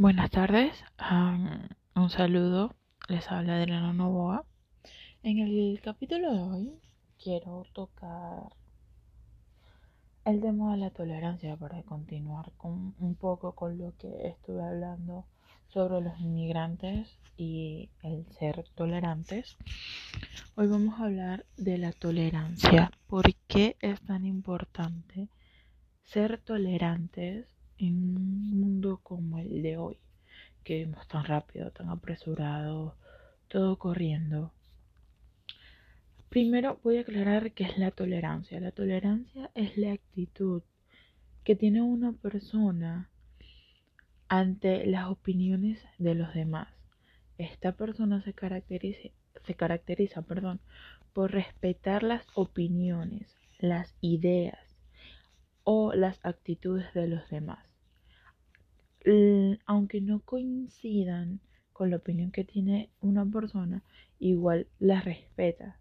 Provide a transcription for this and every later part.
Buenas tardes, um, un saludo, les habla Adriana Novoa. En el capítulo de hoy quiero tocar el tema de la tolerancia para continuar con un poco con lo que estuve hablando sobre los inmigrantes y el ser tolerantes. Hoy vamos a hablar de la tolerancia. ¿Por qué es tan importante ser tolerantes en como el de hoy, que vivimos tan rápido, tan apresurado, todo corriendo. Primero voy a aclarar qué es la tolerancia. La tolerancia es la actitud que tiene una persona ante las opiniones de los demás. Esta persona se caracteriza, se caracteriza perdón, por respetar las opiniones, las ideas o las actitudes de los demás aunque no coincidan con la opinión que tiene una persona, igual la respeta.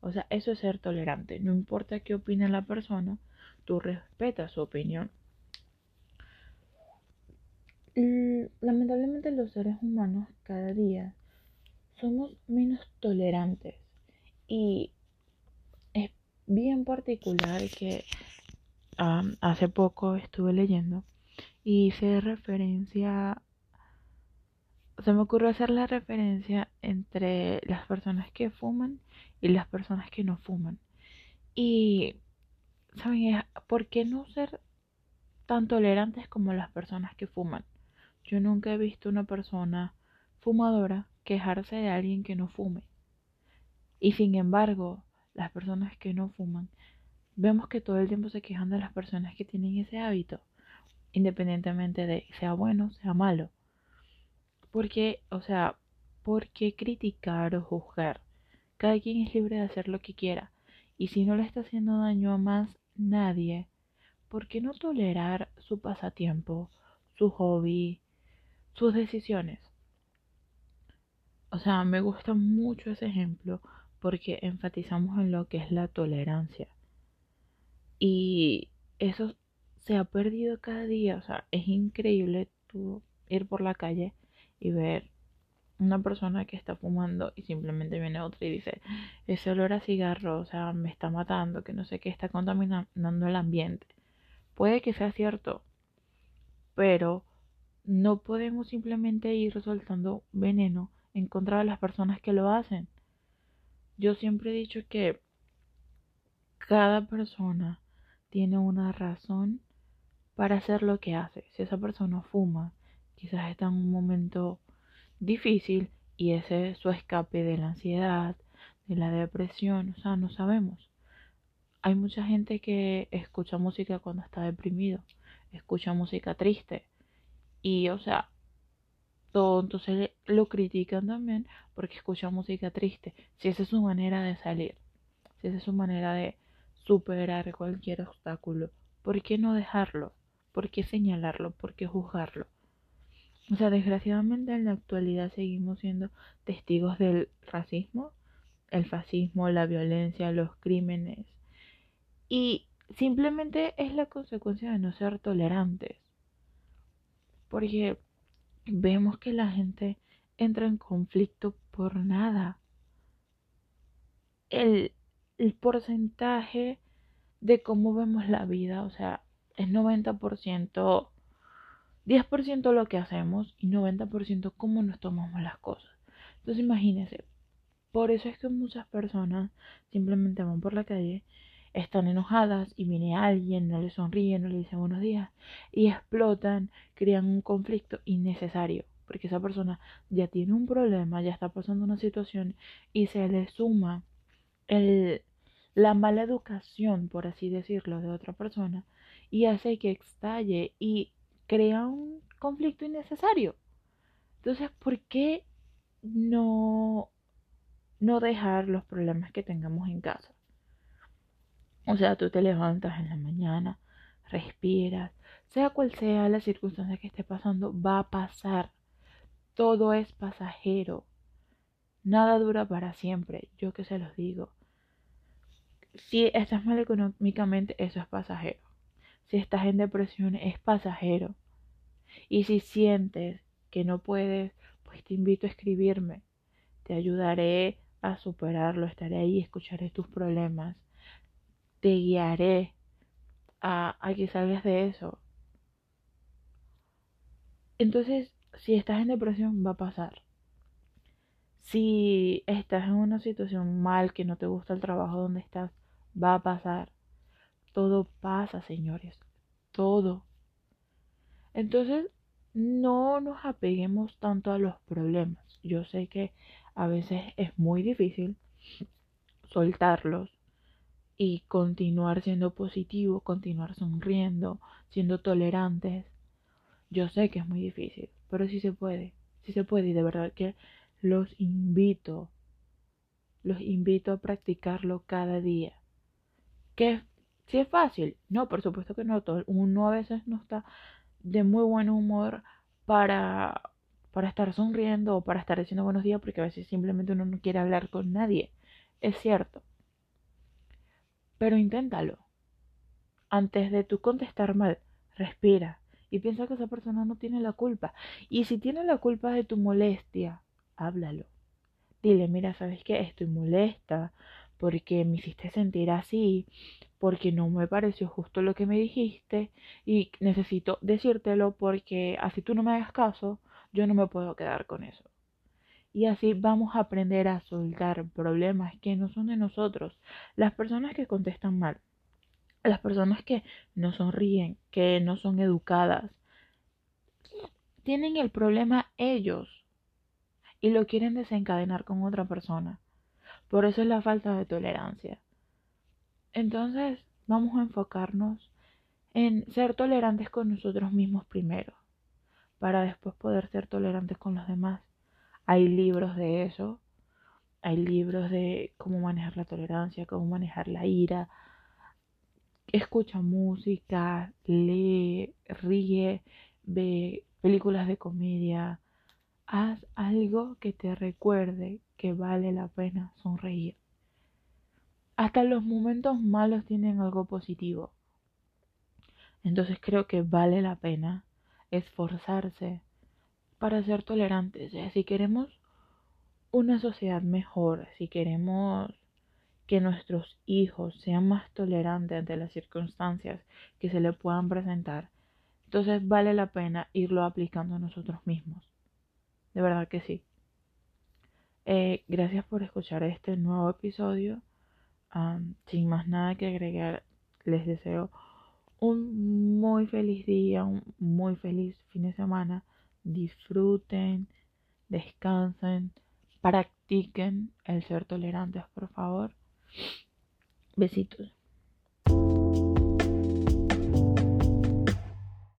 O sea, eso es ser tolerante. No importa qué opine la persona, tú respetas su opinión. Lamentablemente los seres humanos cada día somos menos tolerantes y es bien particular que hace poco estuve leyendo y hice referencia, se me ocurrió hacer la referencia entre las personas que fuman y las personas que no fuman. Y, ¿saben? ¿Por qué no ser tan tolerantes como las personas que fuman? Yo nunca he visto una persona fumadora quejarse de alguien que no fume. Y sin embargo, las personas que no fuman, vemos que todo el tiempo se quejan de las personas que tienen ese hábito independientemente de sea bueno, sea malo. Porque, o sea, ¿por qué criticar o juzgar? Cada quien es libre de hacer lo que quiera. Y si no le está haciendo daño a más nadie, ¿por qué no tolerar su pasatiempo, su hobby, sus decisiones? O sea, me gusta mucho ese ejemplo porque enfatizamos en lo que es la tolerancia. Y eso se ha perdido cada día. O sea, es increíble tú ir por la calle y ver una persona que está fumando y simplemente viene otra y dice, ese olor a cigarro, o sea, me está matando, que no sé qué, está contaminando el ambiente. Puede que sea cierto, pero no podemos simplemente ir soltando veneno en contra de las personas que lo hacen. Yo siempre he dicho que cada persona tiene una razón para hacer lo que hace. Si esa persona fuma, quizás está en un momento difícil y ese es su escape de la ansiedad, de la depresión, o sea, no sabemos. Hay mucha gente que escucha música cuando está deprimido, escucha música triste y, o sea, todo, entonces lo critican también porque escucha música triste. Si esa es su manera de salir, si esa es su manera de superar cualquier obstáculo, ¿por qué no dejarlo? ¿Por qué señalarlo? ¿Por qué juzgarlo? O sea, desgraciadamente en la actualidad seguimos siendo testigos del racismo, el fascismo, la violencia, los crímenes. Y simplemente es la consecuencia de no ser tolerantes. Porque vemos que la gente entra en conflicto por nada. El, el porcentaje de cómo vemos la vida, o sea, es 90%, 10% lo que hacemos y 90% cómo nos tomamos las cosas. Entonces imagínense, por eso es que muchas personas simplemente van por la calle, están enojadas y viene alguien, no le sonríe, no le dice buenos días y explotan, crean un conflicto innecesario. Porque esa persona ya tiene un problema, ya está pasando una situación y se le suma el, la mala educación, por así decirlo, de otra persona y hace que estalle y crea un conflicto innecesario. Entonces, ¿por qué no, no dejar los problemas que tengamos en casa? O sea, tú te levantas en la mañana, respiras, sea cual sea la circunstancia que esté pasando, va a pasar. Todo es pasajero. Nada dura para siempre, yo que se los digo. Si estás mal económicamente, eso es pasajero si estás en depresión es pasajero. Y si sientes que no puedes, pues te invito a escribirme. Te ayudaré a superarlo, estaré ahí, escucharé tus problemas, te guiaré a, a que salgas de eso. Entonces, si estás en depresión, va a pasar. Si estás en una situación mal, que no te gusta el trabajo donde estás, va a pasar. Todo pasa, señores. Todo. Entonces, no nos apeguemos tanto a los problemas. Yo sé que a veces es muy difícil soltarlos y continuar siendo positivo, continuar sonriendo, siendo tolerantes. Yo sé que es muy difícil, pero sí se puede, sí se puede y de verdad que los invito, los invito a practicarlo cada día. ¿Que si es fácil? No, por supuesto que no. Todo, uno a veces no está de muy buen humor para, para estar sonriendo o para estar diciendo buenos días porque a veces simplemente uno no quiere hablar con nadie. Es cierto. Pero inténtalo. Antes de tú contestar mal, respira y piensa que esa persona no tiene la culpa. Y si tiene la culpa de tu molestia, háblalo. Dile, mira, ¿sabes qué? Estoy molesta porque me hiciste sentir así, porque no me pareció justo lo que me dijiste y necesito decírtelo porque así tú no me hagas caso, yo no me puedo quedar con eso. Y así vamos a aprender a soltar problemas que no son de nosotros. Las personas que contestan mal, las personas que no sonríen, que no son educadas, tienen el problema ellos y lo quieren desencadenar con otra persona. Por eso es la falta de tolerancia. Entonces, vamos a enfocarnos en ser tolerantes con nosotros mismos primero, para después poder ser tolerantes con los demás. Hay libros de eso, hay libros de cómo manejar la tolerancia, cómo manejar la ira. Escucha música, lee, ríe, ve películas de comedia. Haz algo que te recuerde que vale la pena sonreír. Hasta los momentos malos tienen algo positivo. Entonces creo que vale la pena esforzarse para ser tolerantes. Si queremos una sociedad mejor, si queremos que nuestros hijos sean más tolerantes ante las circunstancias que se le puedan presentar, entonces vale la pena irlo aplicando a nosotros mismos. De verdad que sí. Eh, gracias por escuchar este nuevo episodio. sin más nada que agregar, les deseo un muy feliz día, un muy feliz fin de semana. Disfruten, descansen, practiquen el ser tolerantes, por favor. Besitos.